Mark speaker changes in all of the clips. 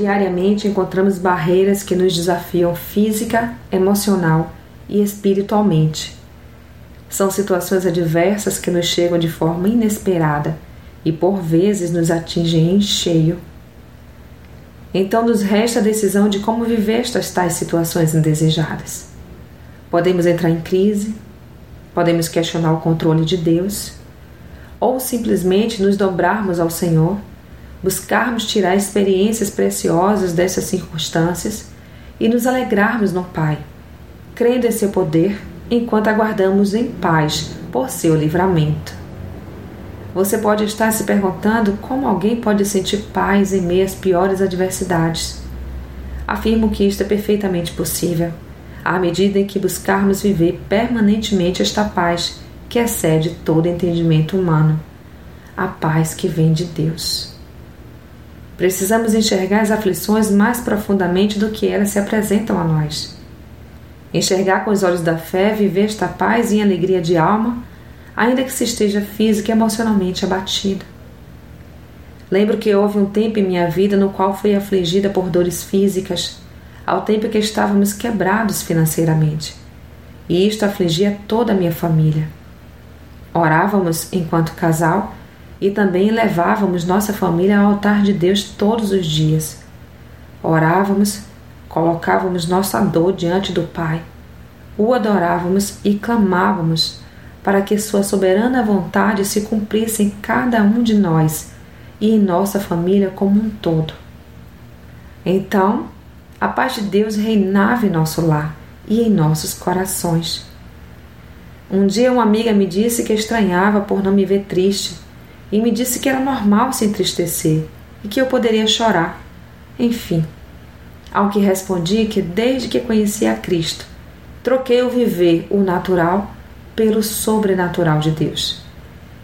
Speaker 1: Diariamente encontramos barreiras que nos desafiam física, emocional e espiritualmente. São situações adversas que nos chegam de forma inesperada e por vezes nos atingem em cheio. Então nos resta a decisão de como viver estas tais situações indesejadas. Podemos entrar em crise, podemos questionar o controle de Deus, ou simplesmente nos dobrarmos ao Senhor, buscarmos tirar experiências preciosas dessas circunstâncias e nos alegrarmos no Pai, crendo em seu poder enquanto aguardamos em paz por seu livramento. Você pode estar se perguntando como alguém pode sentir paz em meio às piores adversidades. Afirmo que isto é perfeitamente possível, à medida em que buscarmos viver permanentemente esta paz que excede todo entendimento humano, a paz que vem de Deus. Precisamos enxergar as aflições mais profundamente do que elas se apresentam a nós. Enxergar com os olhos da fé, viver esta paz em alegria de alma ainda que se esteja física e emocionalmente abatida. Lembro que houve um tempo em minha vida no qual fui afligida por dores físicas, ao tempo que estávamos quebrados financeiramente, e isto afligia toda a minha família. Orávamos enquanto casal e também levávamos nossa família ao altar de Deus todos os dias. Orávamos, colocávamos nossa dor diante do Pai, o adorávamos e clamávamos para que Sua soberana vontade se cumprisse em cada um de nós e em nossa família como um todo. Então, a paz de Deus reinava em nosso lar e em nossos corações. Um dia, uma amiga me disse que estranhava por não me ver triste e me disse que era normal se entristecer e que eu poderia chorar. Enfim, ao que respondi que desde que conheci a Cristo, troquei o viver, o natural, pelo sobrenatural de Deus.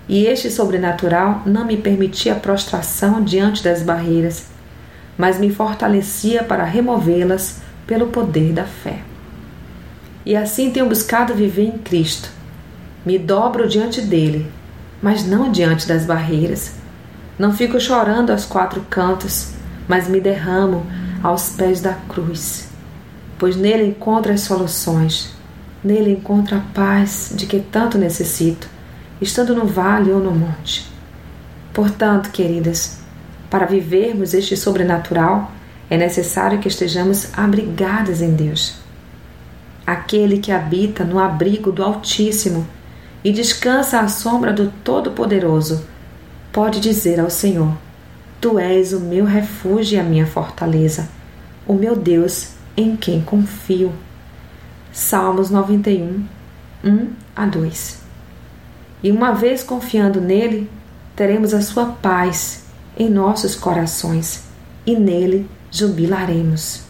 Speaker 1: E este sobrenatural não me permitia prostração diante das barreiras, mas me fortalecia para removê-las pelo poder da fé. E assim tenho buscado viver em Cristo. Me dobro diante dele, mas não diante das barreiras. Não fico chorando aos quatro cantos, mas me derramo aos pés da cruz, pois nele encontro as soluções Nele encontro a paz de que tanto necessito, estando no vale ou no monte. Portanto, queridas, para vivermos este sobrenatural, é necessário que estejamos abrigadas em Deus. Aquele que habita no abrigo do Altíssimo e descansa à sombra do Todo-Poderoso, pode dizer ao Senhor: Tu és o meu refúgio e a minha fortaleza, o meu Deus em quem confio. Salmos 91, 1 a 2. E uma vez confiando nele, teremos a sua paz em nossos corações e nele jubilaremos.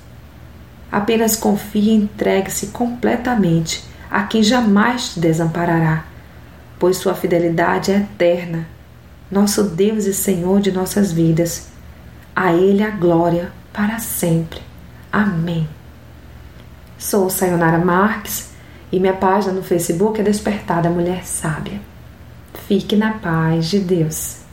Speaker 1: Apenas confie e entregue-se completamente a quem jamais te desamparará, pois sua fidelidade é eterna, nosso Deus e Senhor de nossas vidas. A Ele a glória para sempre. Amém. Sou Sayonara Marques e minha página no Facebook é Despertada Mulher Sábia. Fique na paz de Deus.